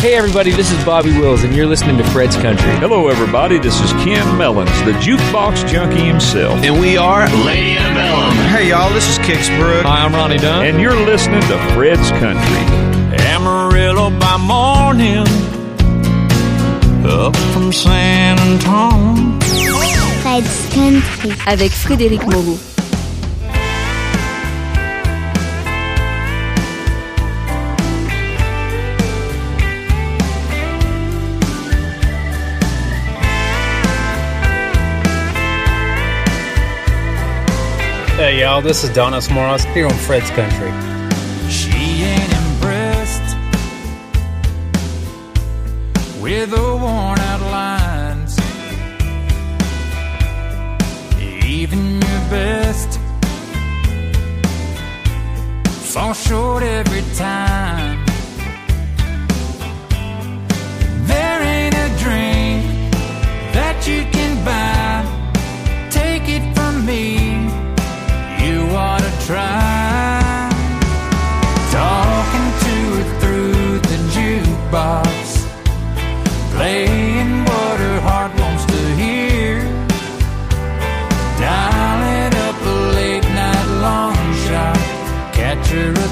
Hey everybody, this is Bobby Wills, and you're listening to Fred's Country. Hello, everybody. This is Ken Mellons, the jukebox junkie himself. And we are Lady Antebellum. Hey y'all, this is Kix Brooks. Hi, I'm Ronnie Dunn. And you're listening to Fred's Country. Amarillo by morning, up from San Antonio. Fred's Country. avec Frédéric Moreau. Hey y'all, this is Donice Morace here on Fred's Country. She ain't impressed with the worn out lines. Even your best fall short every time. There ain't a drink that you can buy. Take it from me talking to her through the jukebox, playing what her heart wants to hear. Dial it up a late night long shot, catch her by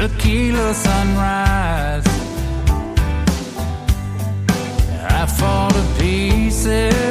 tequila sunrise. I fall to pieces.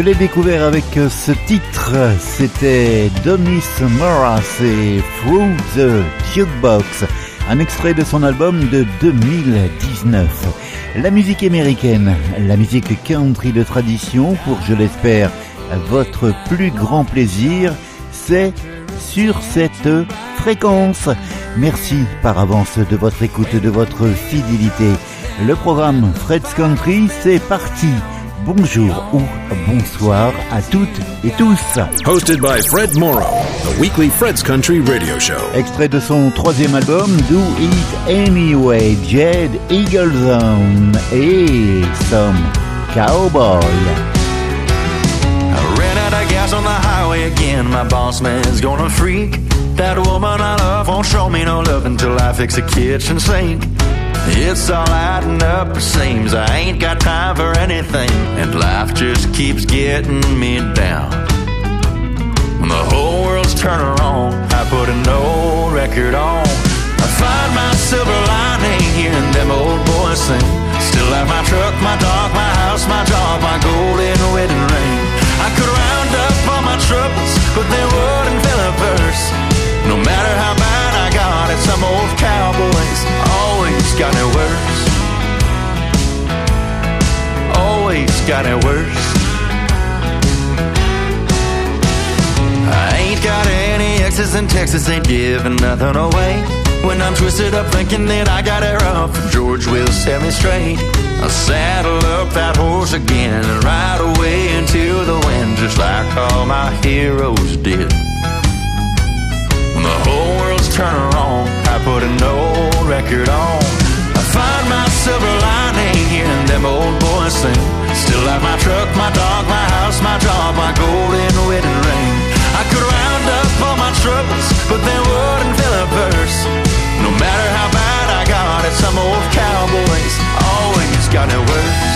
Je l'ai découvert avec euh, ce titre, c'était Donis Moras et Through the Jukebox, un extrait de son album de 2019. La musique américaine, la musique country de tradition, pour je l'espère votre plus grand plaisir, c'est sur cette fréquence. Merci par avance de votre écoute, de votre fidélité. Le programme Fred's Country, c'est parti. Bonjour ou bonsoir à toutes et tous. Hosted by Fred Morrow, the weekly Fred's Country radio show. Extrait de son troisième album, Do It Anyway, Jed Eagleson et some cowboy. I ran out of gas on the highway again. My boss man's gonna freak. That woman I love won't show me no love until I fix the kitchen sink. It's all adding up, it seems I ain't got time for anything, and life just keeps getting me down. When the whole world's turning on, I put an old record on. I find my silver lining hearing them old boys sing. Still have my truck, my dog, my house, my job, my golden wedding ring. I could round up all my troubles, but they wouldn't fill a purse. No matter how bad I got it, some old cowboys always got it worse. Always got it worse. I ain't got any exes in Texas, ain't giving nothing away. When I'm twisted up thinking that I got it rough, George will set me straight. I'll saddle up that horse again and ride away into the wind, just like all my heroes did. The whole world's turning on, I put an old record on. I find my silver lining hearing them old boys sing. Still have my truck, my dog, my house, my job, my golden wedding ring. I could round up all my troubles, but they wouldn't fill a purse. No matter how bad I got it, some old cowboys always got it worse.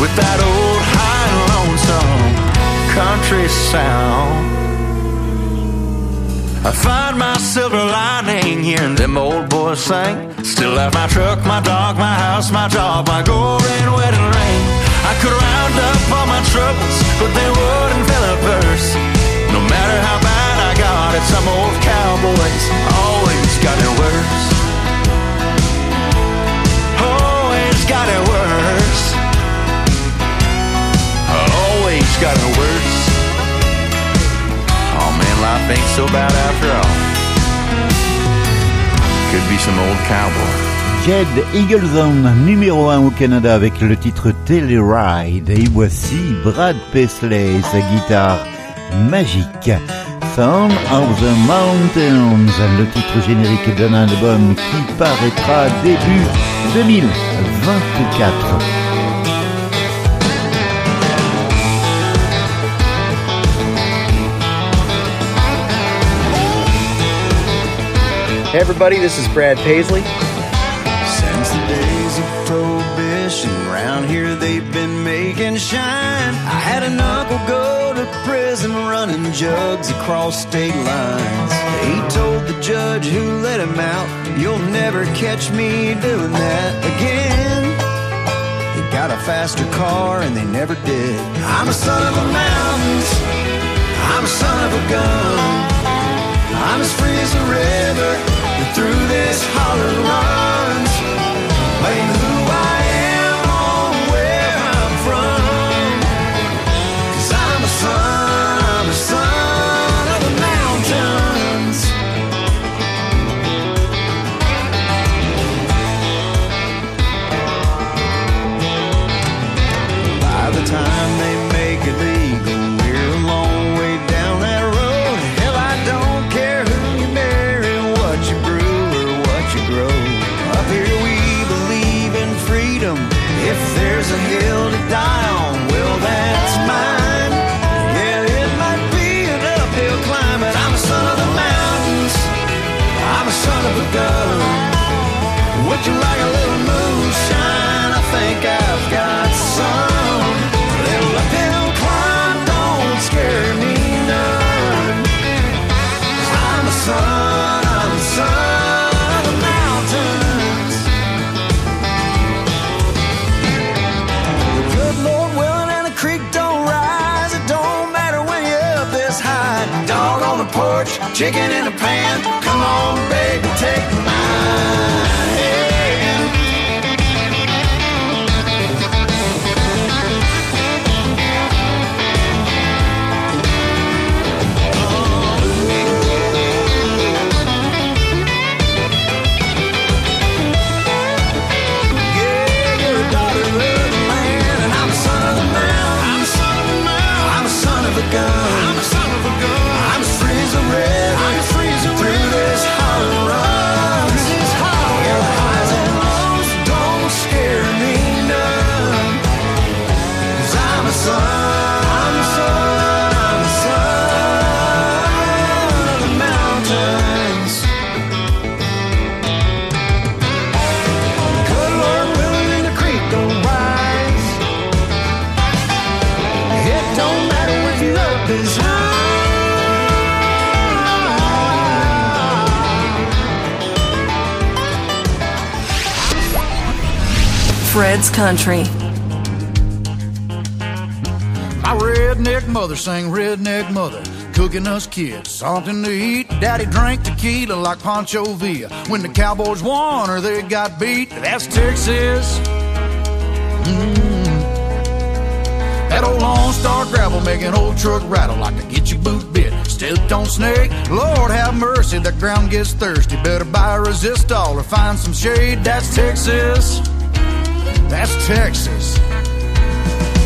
With that old high lonesome country sound. I find my silver lining hearing them old boys sing. Still have my truck, my dog, my house, my job, my golden wedding ring. I could round up all my troubles, but they wouldn't fill a verse. No matter how bad I got it, some old cowboys always got it worse. Always got it worse. Oh man, life ain't so bad after all. Could be some old cowboy. Jed Eagleson, numéro 1 au Canada avec le titre Telluride. Et voici Brad Paisley sa guitare magique. Sound of the Mountains, le titre générique d'un album qui paraîtra début 2024. Hey everybody, this is Brad Paisley. Since the days of prohibition, around here they've been making shine. I had an uncle go to prison running jugs across state lines. He told the judge who let him out, You'll never catch me doing that again. He got a faster car and they never did. I'm a son of the mountains, I'm a son of a gun. I'm as free as a river, through this holler runs. Chicken in the Country. My redneck mother sang redneck mother, cooking us kids something to eat. Daddy drank tequila like Pancho Villa. When the Cowboys won or they got beat, that's Texas. Mm. That old Lone Star gravel making old truck rattle like to get your boot bit. Stepped on snake, Lord have mercy, the ground gets thirsty. Better buy a resistol or find some shade. That's Texas. That's Texas.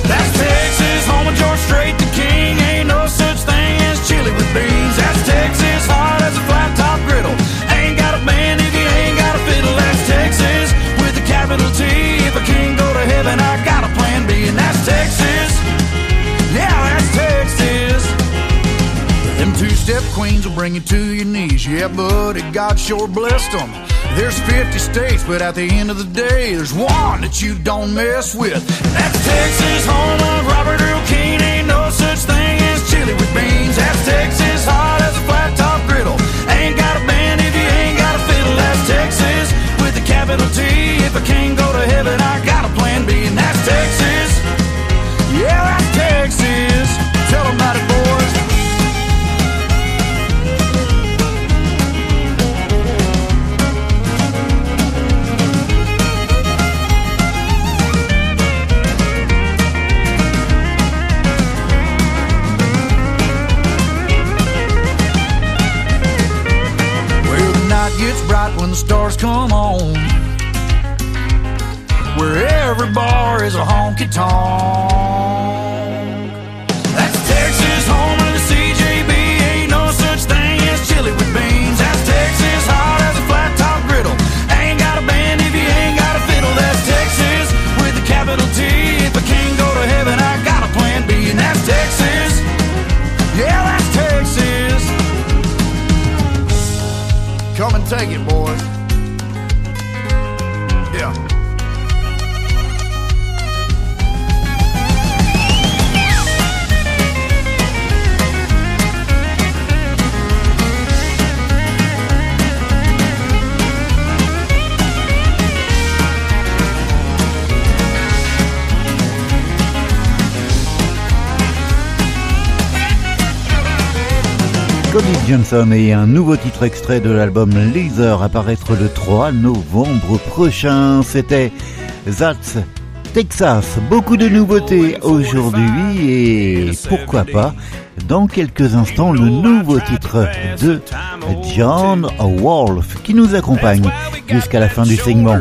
That's Texas, home of George Strait, the king. Ain't no such thing as chili with beans. That's Texas, hard as a flat top griddle. Ain't got a band if you ain't got a fiddle. That's Texas, with a capital T. If I can't go to heaven, I got a plan B, and that's Texas. Yeah, that's Texas. Them two-step queens will bring you to your knees. Yeah, buddy, God sure blessed them. There's 50 states, but at the end of the day, there's one that you don't mess with. That's Texas, home of Robert Earl Keen. Ain't no such thing as chili with beans. That's Texas, hot as a flat top griddle. Ain't got a band if you ain't got a fiddle. That's Texas, with a capital T. If I can't go to heaven, I got a plan B, and that's Texas. Yeah, that's Texas. Stars come on. Where every bar is a honky tonk. That's Texas, home the CJB. Ain't no such thing as chili with beans. That's Texas, hot as a flat top griddle. Ain't got a band if you ain't got a fiddle. That's Texas, with a capital T. If I can't go to heaven, I got a plan B, and that's Texas. Yeah, that's Texas. Come and take it, boys. Cody Johnson et un nouveau titre extrait de l'album Laser à paraître le 3 novembre prochain. C'était That's Texas. Beaucoup de nouveautés aujourd'hui et pourquoi pas dans quelques instants le nouveau titre de John Wolf qui nous accompagne jusqu'à la fin du segment.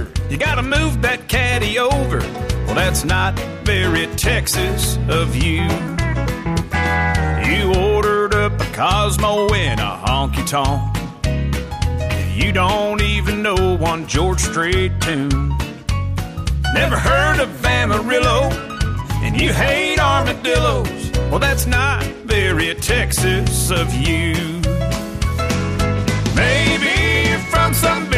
Cosmo in a honky tonk. You don't even know one George Strait tune. Never heard of Amarillo, and you hate armadillos. Well, that's not very Texas of you. Maybe you're from some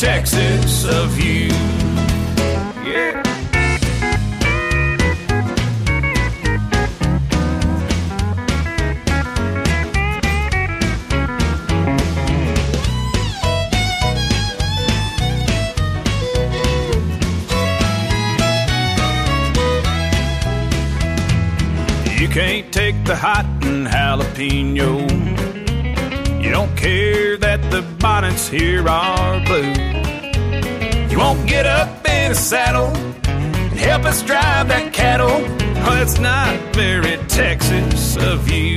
Texas of you. Yeah. You can't take the hot and jalapeno. You don't care that the bonnets here are blue. You won't get up in a saddle and help us drive that cattle. Oh, that's not very Texas of you.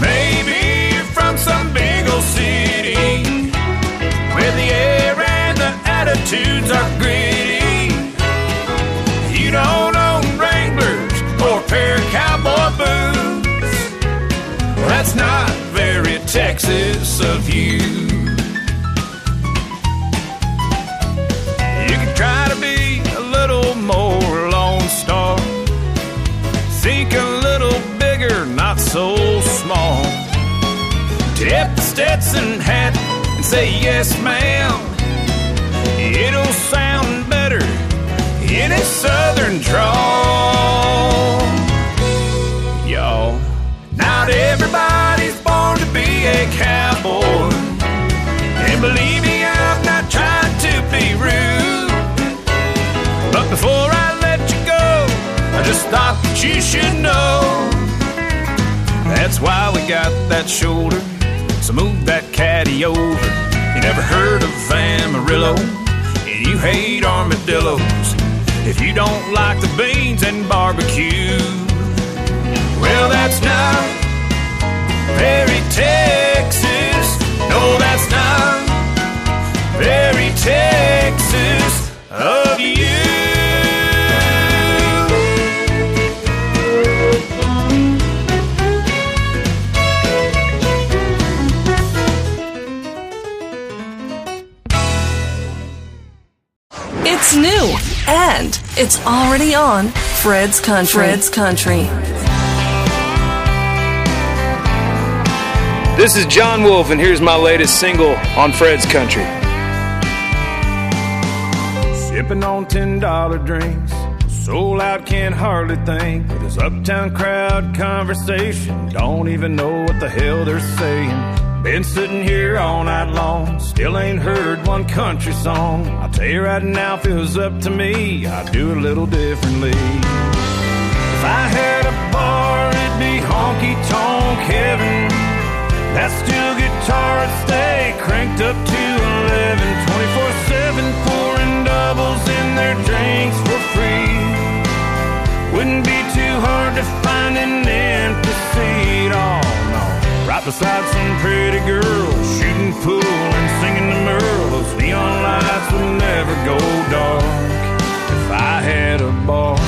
Maybe you're from some big old city where the air and the attitudes are gritty. You don't own Wranglers or a pair of cowboy boots. Well, that's not very Texas of you. You Stetson hat and say yes, ma'am. It'll sound better in his southern drawl. Y'all, not everybody's born to be a cowboy. And believe me, I'm not trying to be rude. But before I let you go, I just thought that you should know. That's why we got that shoulder. So move that caddy over. You never heard of Amarillo, and you hate armadillos. If you don't like the beans and barbecue, well, that's not very Texas. No, that's not very Texas of you. It's new and it's already on Fred's Country. Fred's Country. This is Jon Wolfe, and here's my latest single on Fred's Country. Sipping on ten dollar drinks, soul out can't hardly think. With this uptown crowd conversation, don't even know what the hell they're saying. Been sitting here all night long, still ain't heard one country song. I'll tell you right now, if it was up to me, I'd do it a little differently. If I had a bar, it'd be honky tonk heaven. That steel guitar stay cranked up to Right beside some pretty girl, shooting pool and singing to Merle. Those neon lights would never go dark if I had a bar.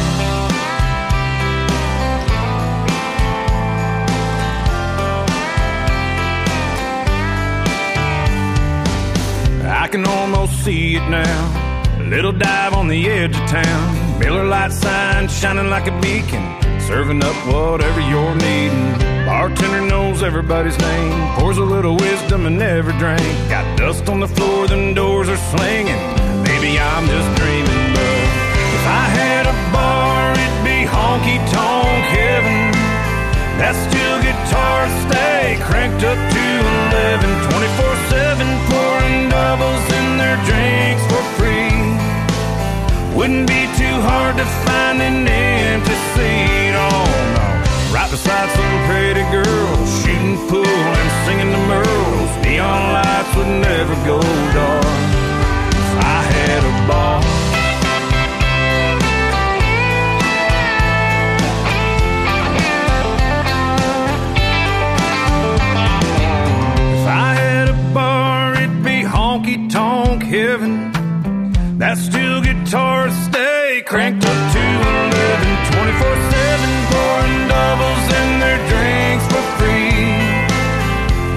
I can almost see it now. A little dive on the edge of town. Miller Lite sign shining like a beacon. Serving up whatever you're needing. Bartender knows everybody's name. Pours a little wisdom in every drink. Got dust on the floor, then doors are slinging. Maybe I'm just dreaming, but if I had a bar, it'd be honky tonk heaven. That steel guitar stay cranked up to 11, 24 7, pouring doubles in their drinks for free. Wouldn't be too hard to find an empty seat, no. Right beside some pretty girl, shooting pool and singing the Merles. Neon lights would never go dark I had a bar. If I had a bar, it'd be honky tonk heaven. That steel guitar stay cranked up to 11, 24 7, doubles in their drinks for free.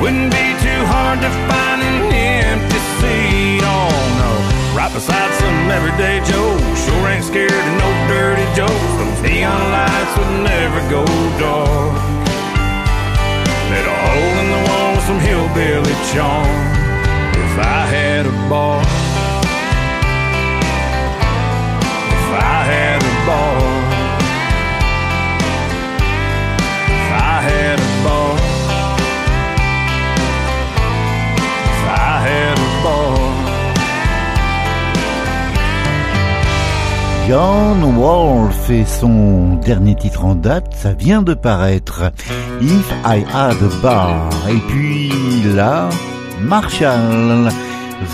Wouldn't be too hard to find an empty seat, oh no. Right beside some everyday Joe, sure ain't scared of no dirty jokes. Those neon lights would never go dark. Let a hole in the wall with some hillbilly charm. If I had a bar. If I had a bar. John Wolf et son dernier titre en date, ça vient de paraître. If I Had a Bar. Et puis là, Marshall,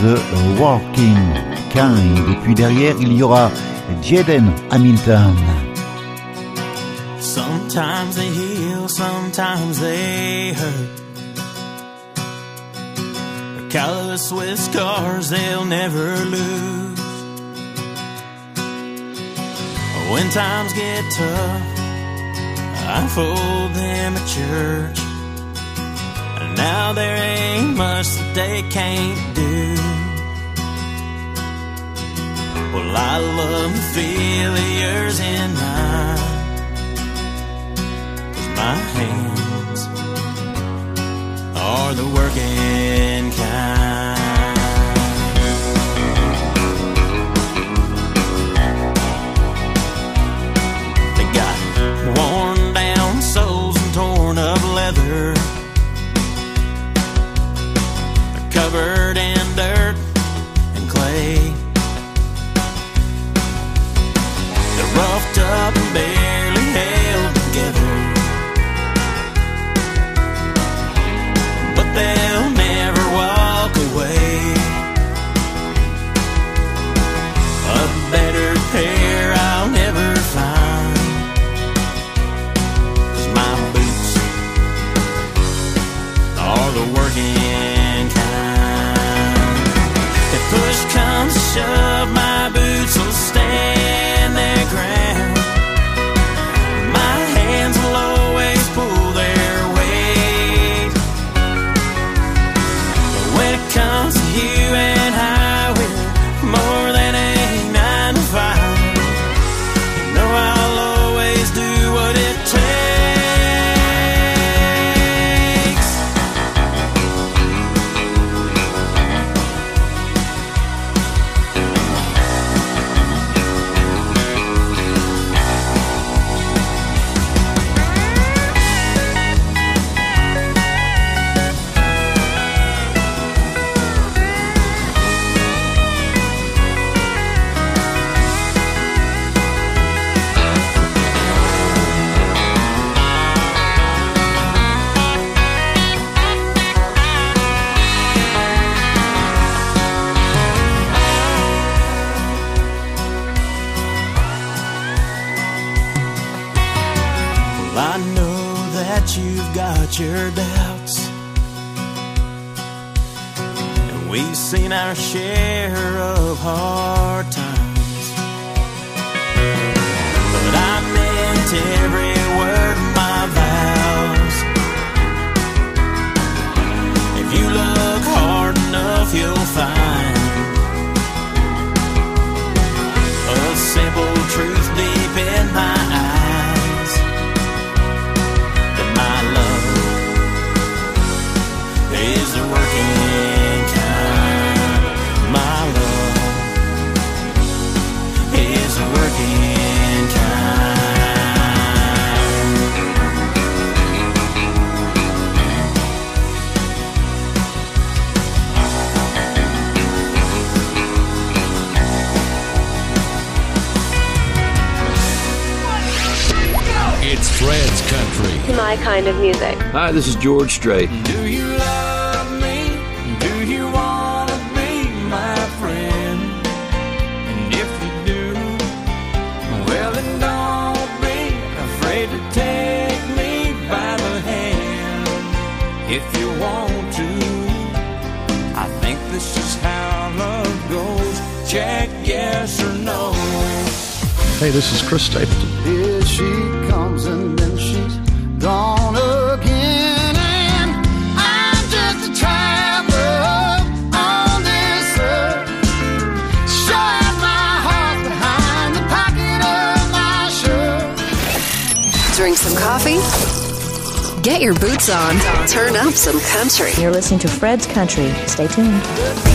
The Working Kind. Et puis derrière, il y aura Jaden Hamilton. Sometimes they heal, sometimes they hurt. Callous with scars they'll never lose. When times get tough, I fold them at church. And now there ain't much that they can't do. Well, I love feel yours in mine. My hands are the working kind. weather. They're covered in dirt and clay. They're roughed up and bare. My kind of music. Hi, this is George Strait. Do you love me? Do you want to be my friend? And if you do, well then don't be afraid to take me by the hand. If you want to, I think this is how love goes. Check yes or no. Hey, this is Chris Stapleton. Here she Get your boots on. Turn up some country. You're listening to Fred's Country. Stay tuned.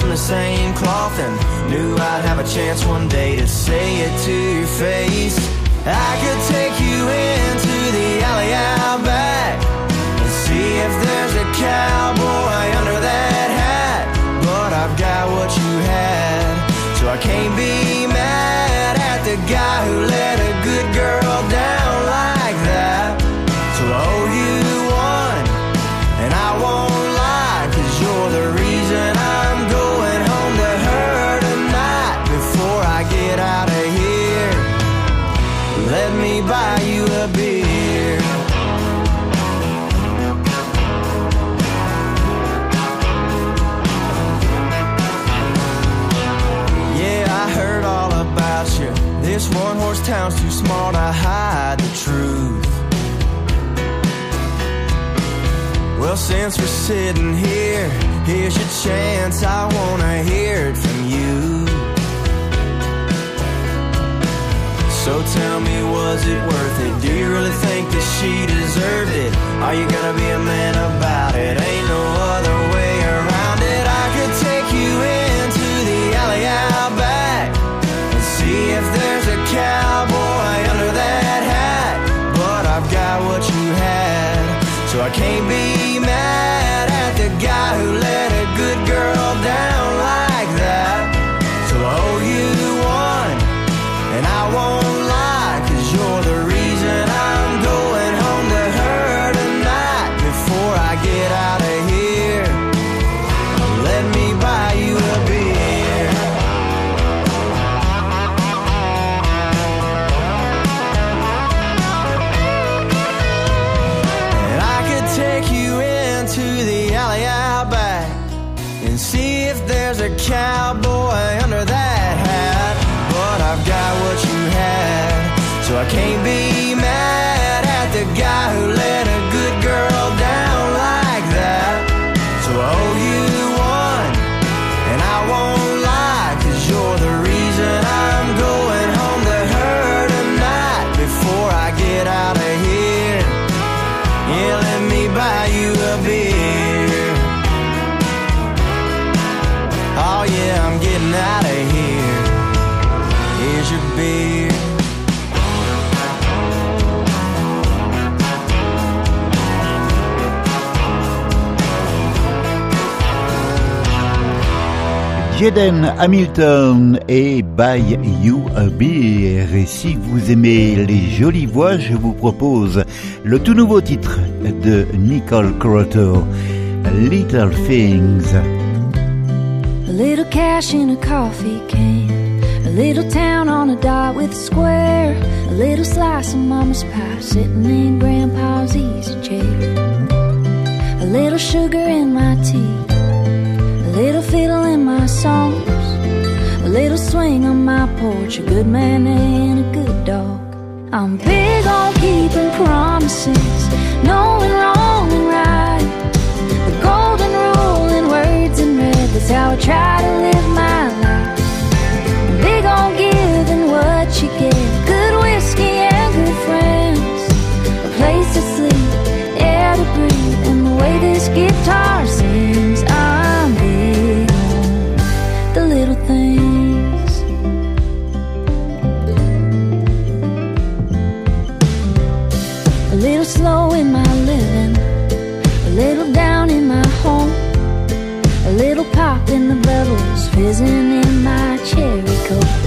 From the same cloth, and knew I'd have a chance one day to say it to your face. I could take you into the alley out back and see if there's a cowboy under that hat. But I've got what you had, so I can't be mad at the guy who let a good girl down town's too small to hide the truth. Well, since we're sitting here, here's your chance. I wanna hear it from you. So tell me, was it worth it? Do you really think that she deserved it? Are you gonna be a man about it? Ain't no other way around it. I could take you into the alley out back and see if there's a cowboy Can't be mad can't be Jaden Hamilton et By You a Beer. Et si vous aimez les jolies voix, je vous propose le tout nouveau titre de Nicole Croto, Little Things. A little cash in a coffee can. A little town on a dot with a square. A little slice of mama's pie sitting in grandpa's easy chair. A little sugar in my tea. Little fiddle in my songs. A little swing on my porch. A good man and a good dog. I'm big on keeping promises, knowing wrong and right. The golden rule in words and red, that's how I try to live my life. Big on giving what you get, good whiskey and good friends, a place to sleep, air to breathe, and the way this guitar sings. Slow in my living, a little down in my home. A little pop in the bubbles, fizzing in my cherry coke.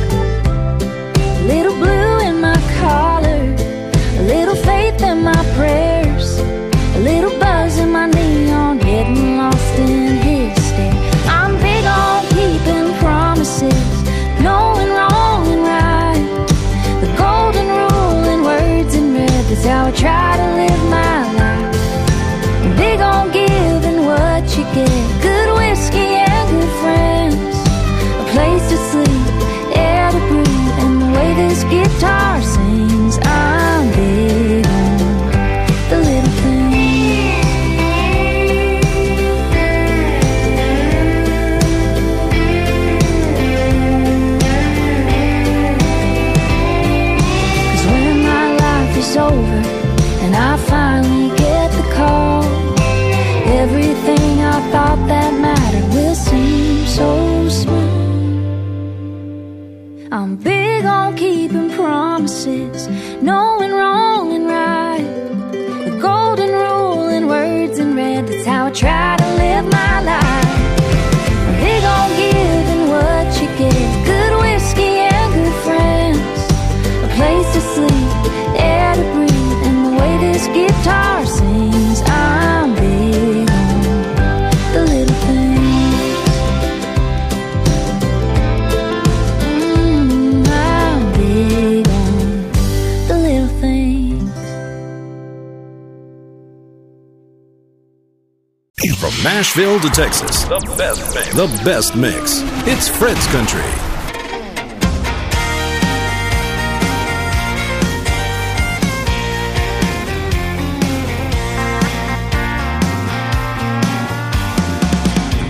Nashville to Texas, the best mix. The best mix. It's Fred's Country.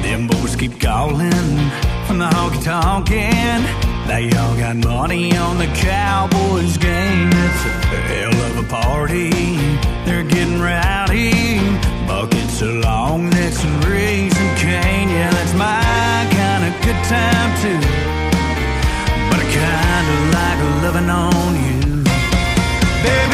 Them boys keep calling from the honky tonkin'. They all got money on the Cowboys game. It's a hell of a party. They're getting rowdy. Buckets of long necks and raisin cane. Yeah, that's my kind of good time too. But I kinda like loving on you. Baby,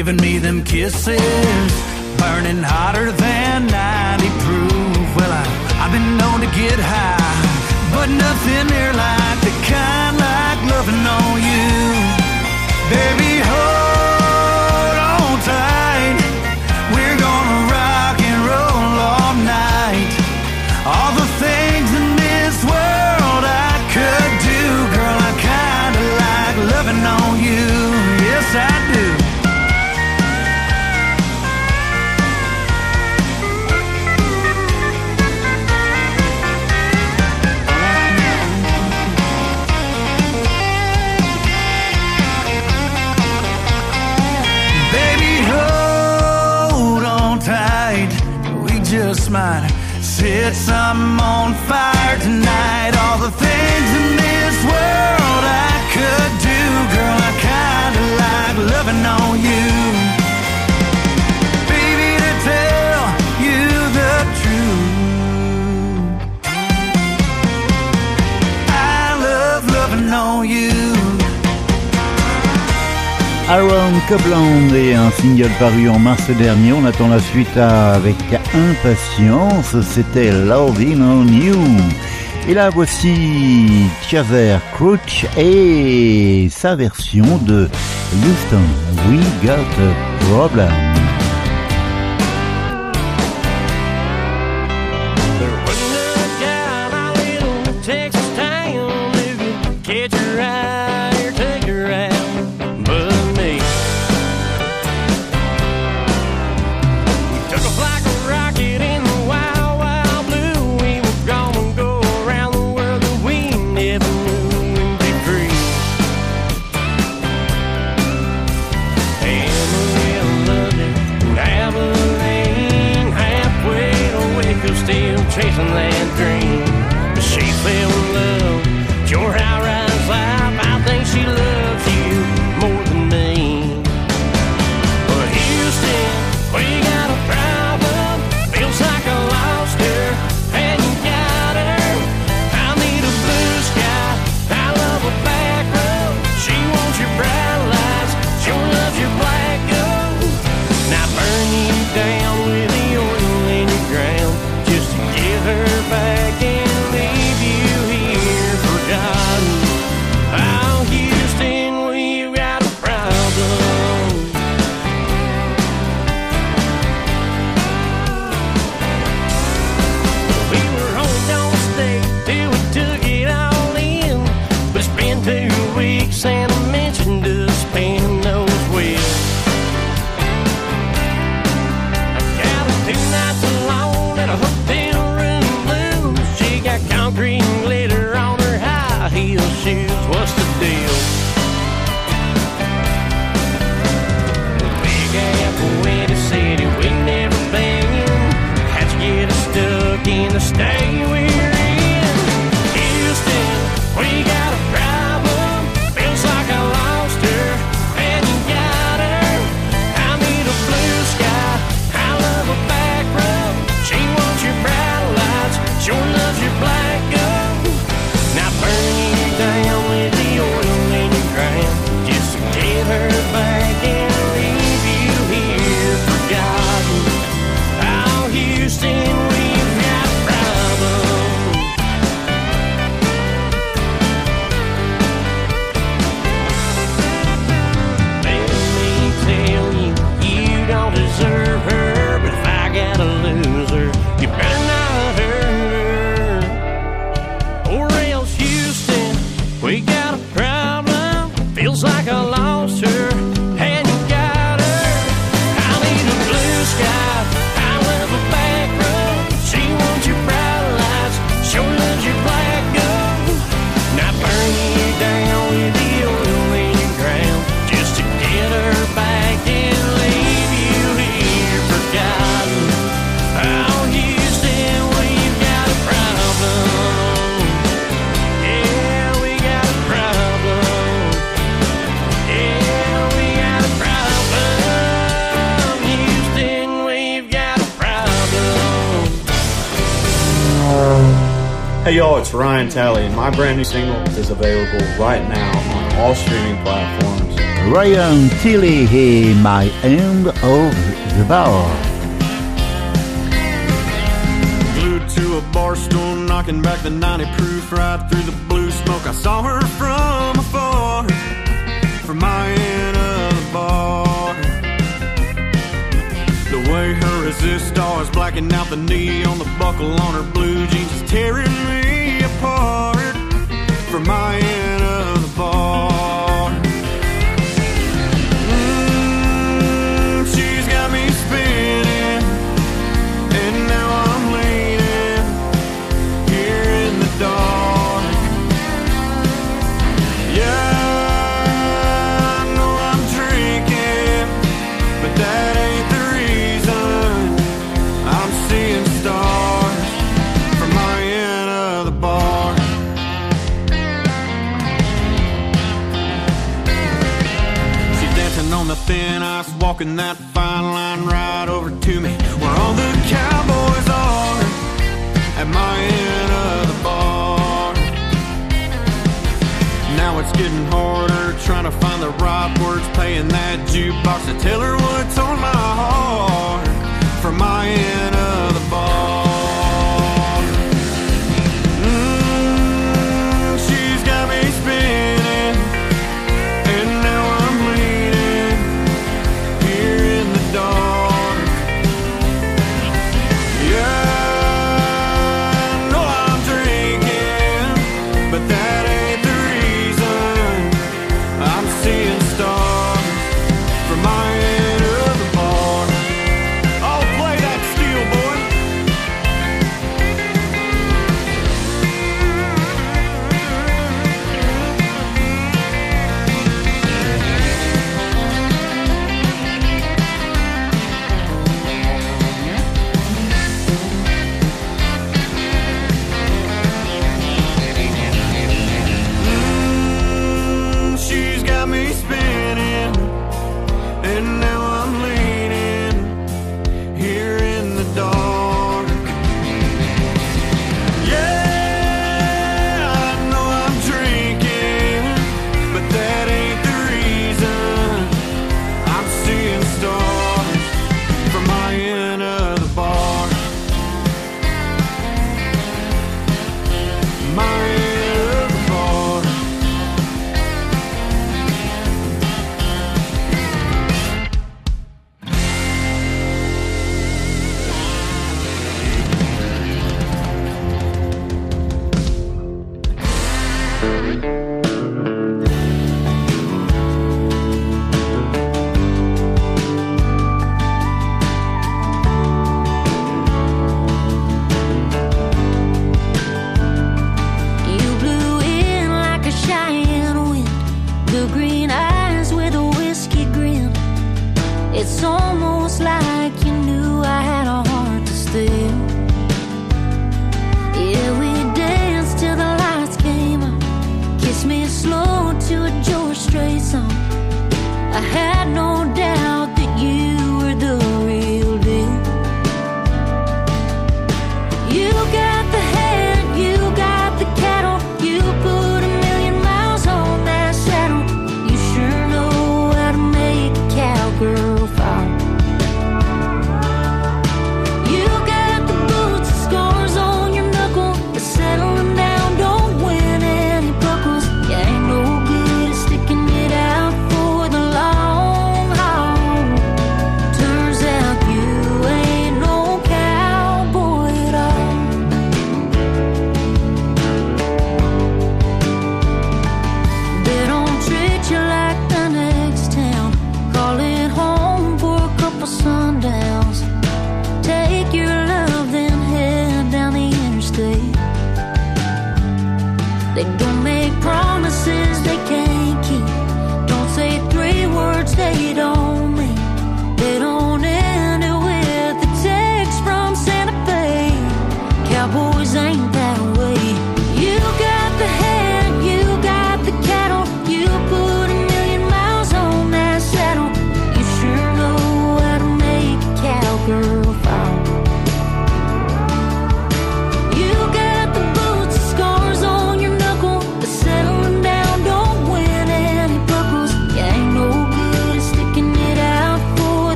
giving me them kisses, burning hotter than 90 proof. Well, I, I've been known to get high, but nothing near like the kind like loving on you. Baby, just mine. Sets I'm on fire tonight. All the things in this world I could do, girl, I kinda like loving on you. Baby, to tell you the truth, I love loving on you. Aaron Copland et un single paru en mars dernier. On attend la suite avec impatience. C'était Loving on You. Et là, voici Chaser Crouch et sa version de Houston. We Got a Problem. Hey y'all, it's Ryan Talley, and my brand new single is available right now on all streaming platforms. Ryan Talley here, My End of the Bar. Glued to a bar stool, knocking back the 90 proof right through the blue smoke. I saw her from afar, from my end of the bar. The way her resistor is blacking out the knee on the buckle on her blue jeans is tearing me apart from my end of the bar. walking that fine line right over to me Where all the cowboys are At my end of the bar. Now it's getting harder Trying to find the right words Playing that jukebox to tell her what's on my heart From my end takes me slow to a George Strait song. I had no doubt.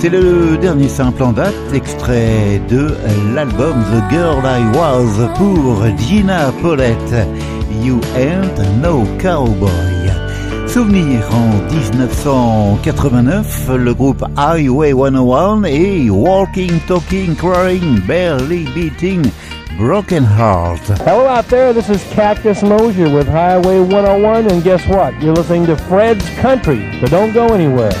C'est le dernier simple en date, extrait de l'album The Girl I Was pour Gina Paulette, You Ain't No Cowboy. Souvenir en 1989, le groupe Highway 101 et Walking, Talking, Crying, Barely Beating, Broken Heart. Hello out there, this is Cactus Mosier with Highway 101, and guess what? You're listening to Fred's Country, so don't go anywhere.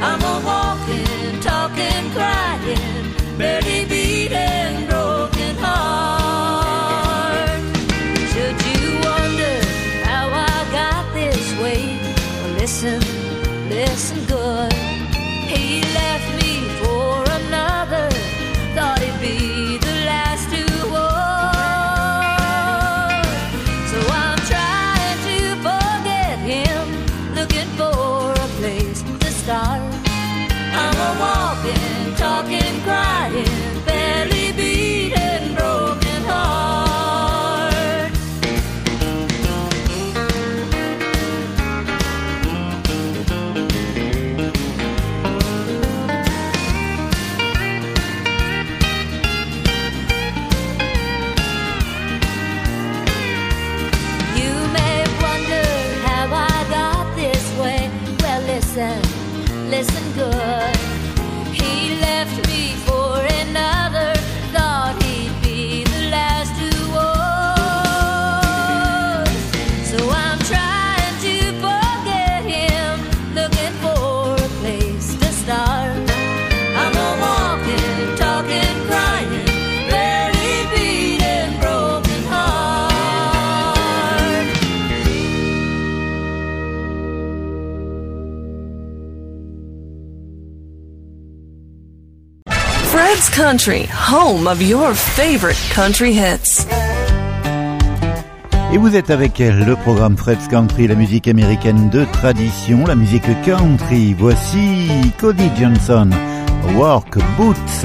I'm a Country, home of your favorite country hits. Et vous êtes avec le programme Fred's Country, la musique américaine de tradition, la musique country. Voici Cody Johnson, Work Boots.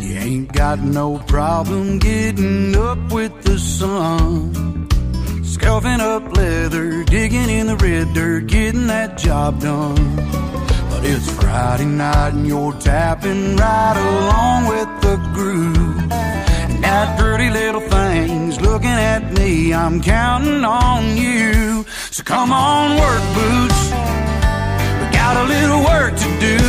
You ain't got no problem getting up with the sun. Scuffing up leather, digging in the red dirt, getting that job done. It's Friday night and you're tapping right along with the groove. And that pretty little thing's looking at me, I'm counting on you. So come on, work boots. We got a little work to do.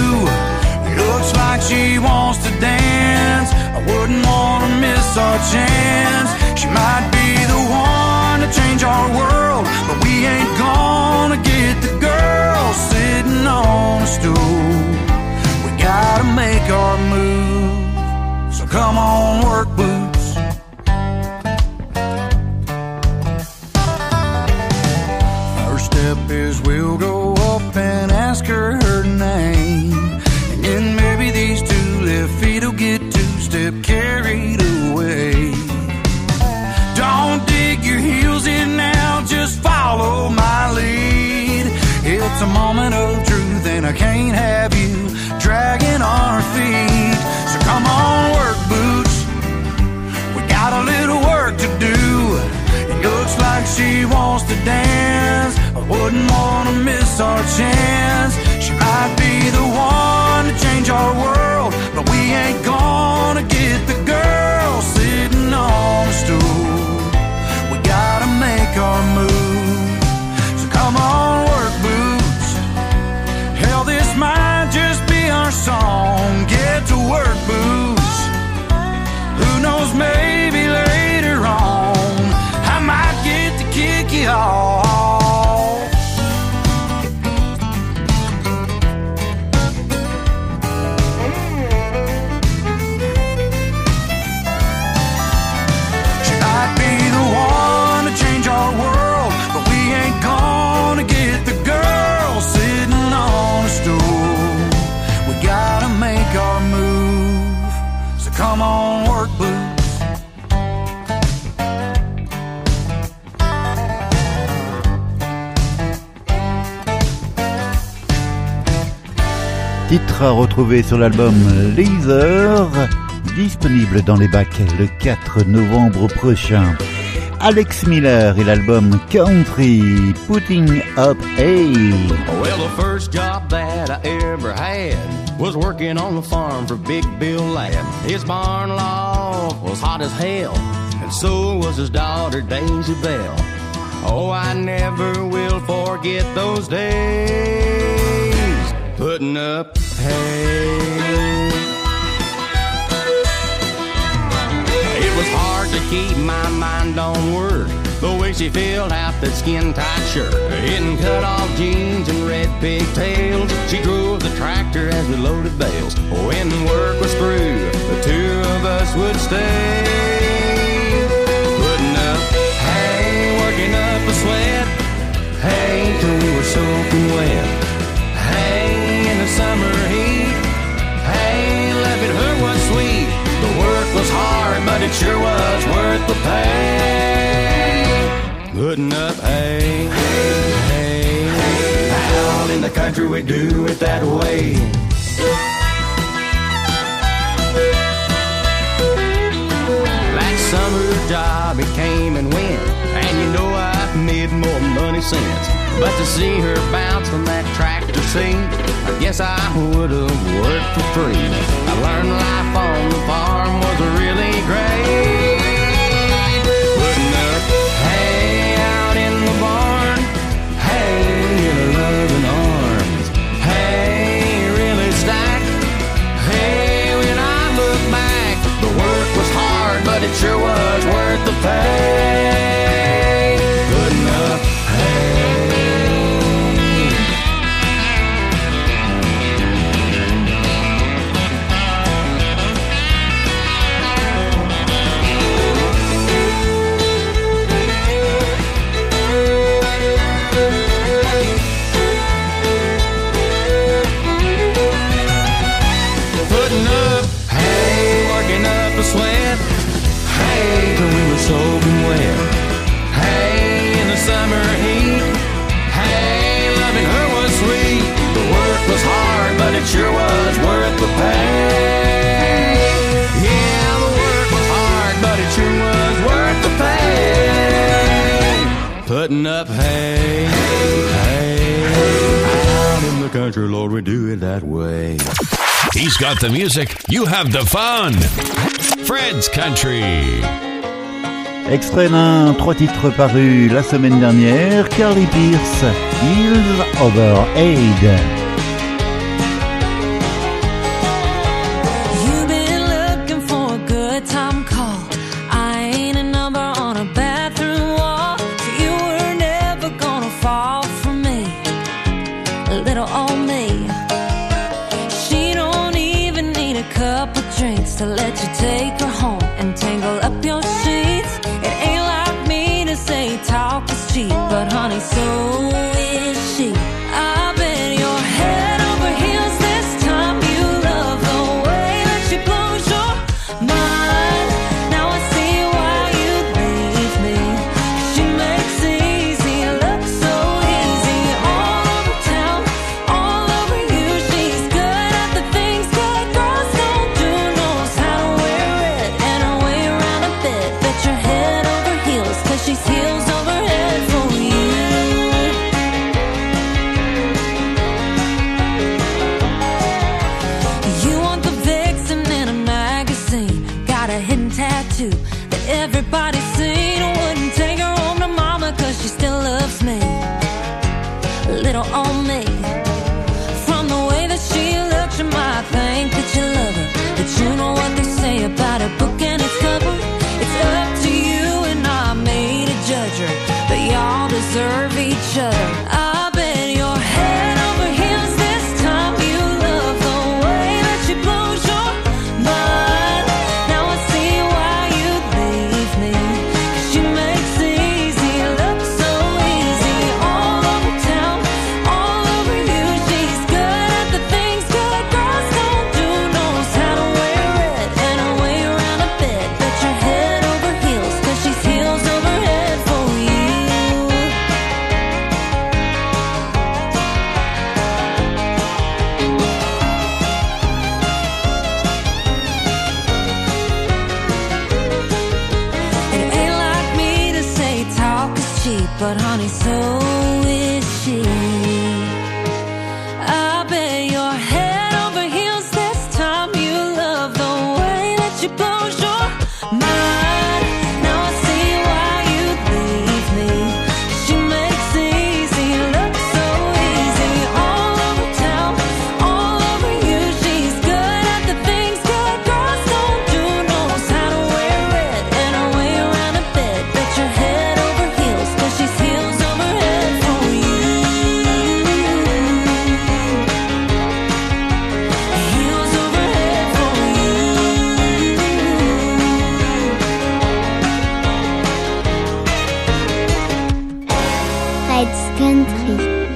Looks like she wants to dance. I wouldn't want to miss our chance. She might be the one to change our world, but we ain't gonna get the girl sitting on a stool. We gotta make our move. So come on, work boots. First step is we'll go up and ask her her name. And then maybe these two left feet will get two step carried away. Don't dig your heels in now, just follow my lead. It's a moment of and I can't have you dragging our feet. So come on, work boots. We got a little work to do. It looks like she wants to dance. I wouldn't want to miss our chance. She might be the one to change our world, but we ain't gonna Titre à sur l'album Laser, disponible dans les bacs le 4 novembre prochain. Alex Miller et l'album Country, Putting Up A. Well, the first job that I ever had was working on the farm for Big Bill Ladd. His barn loft was hot as hell, and so was his daughter Daisy Bell. Oh, I never will forget those days putting up hay. It was hard to keep my mind on work. The way she filled out that skin tight shirt, in cut off jeans and red pigtails. She drove the tractor as we loaded bales. When work was through, the two of us would stay. Putting up hay, working up a sweat. Hay till we were soaking wet. Summer heat. Hey, loving her was sweet. The work was hard, but it sure was worth the pay. Putting up hay, hay, hay. Out in the country, we do it that way. That summer job, it came. And more money since. But to see her bounce from that tractor seat, I guess I would have worked for free. I learned life on the farm was really great. Putting up hay out in the barn, hay in her loving arms, hay really stacked. Hey, when I look back, the work was hard, but it sure was worth the pay. Putting up hay, hay, out in the country, Lord, we do it that way. He's got the music, you have the fun. Fred's Country. Extrait d'un trois titres parus la semaine dernière, Carly Pearce, Heels Over Aid. So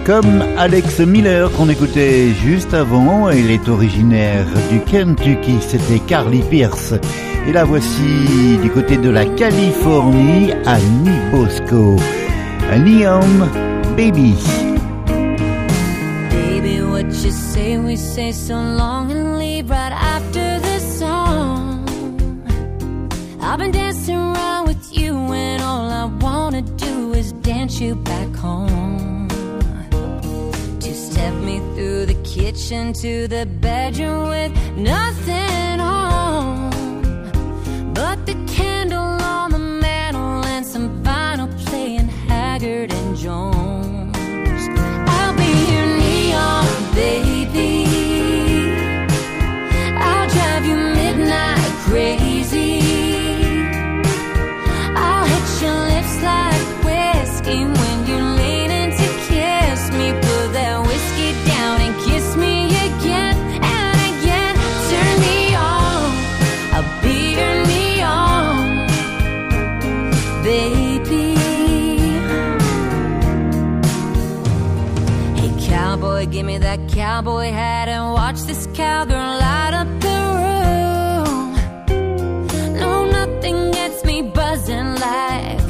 Comme Alex Miller qu'on écoutait juste avant, il est originaire du Kentucky, c'était Carly Pierce. Et la voici du côté de la Californie, Annie Bosco. Neon Baby. Baby, what you say? We say so long and leave right after this song. I've been dancing around with you, and all I wanna do is dance you back home. Kitchen to the bedroom with nothing on but the candle on the mantle and some vinyl playing Haggard and Jones. I'll be your neon baby. Cowboy, give me that cowboy hat and watch this cowgirl light up the room. No, nothing gets me buzzing like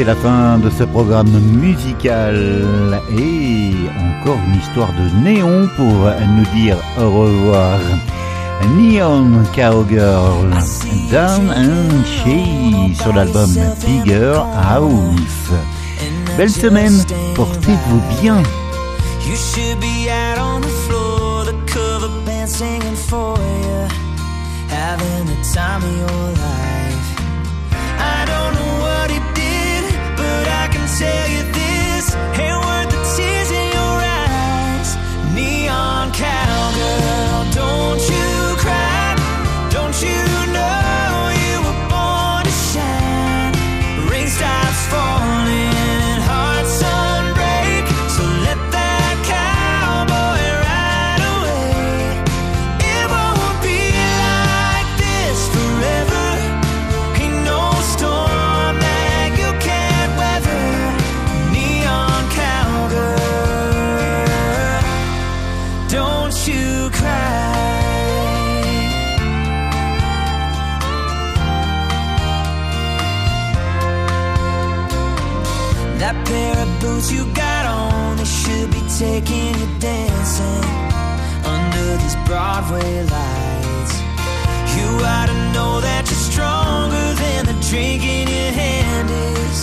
c'est la fin de ce programme musical et encore une histoire de néon pour nous dire au revoir. Neon Cowgirl, Down and She sur l'album Bigger House. Belle semaine, portez-vous bien. You should be out on the floor, the singing for you, having the time of your life. I don't know I taking you dancing under these Broadway lights. You ought to know that you're stronger than the drink in your hand is.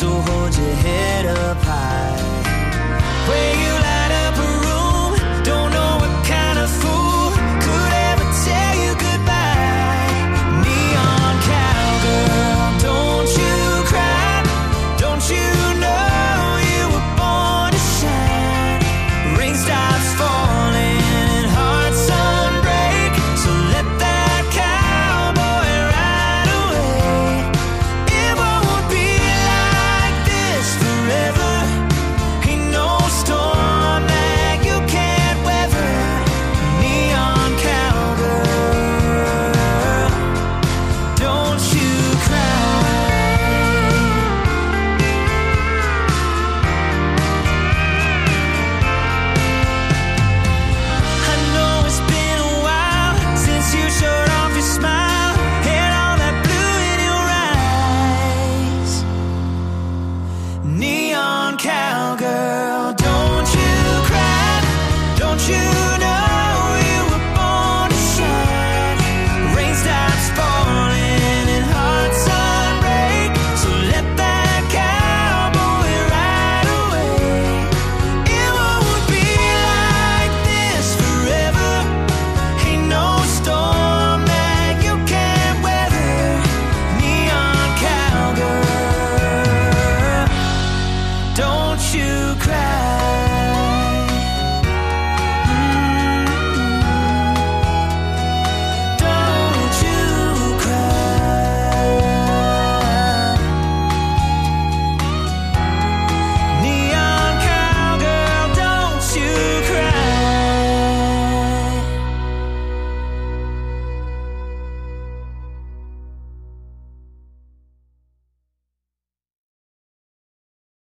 So hold your head up high.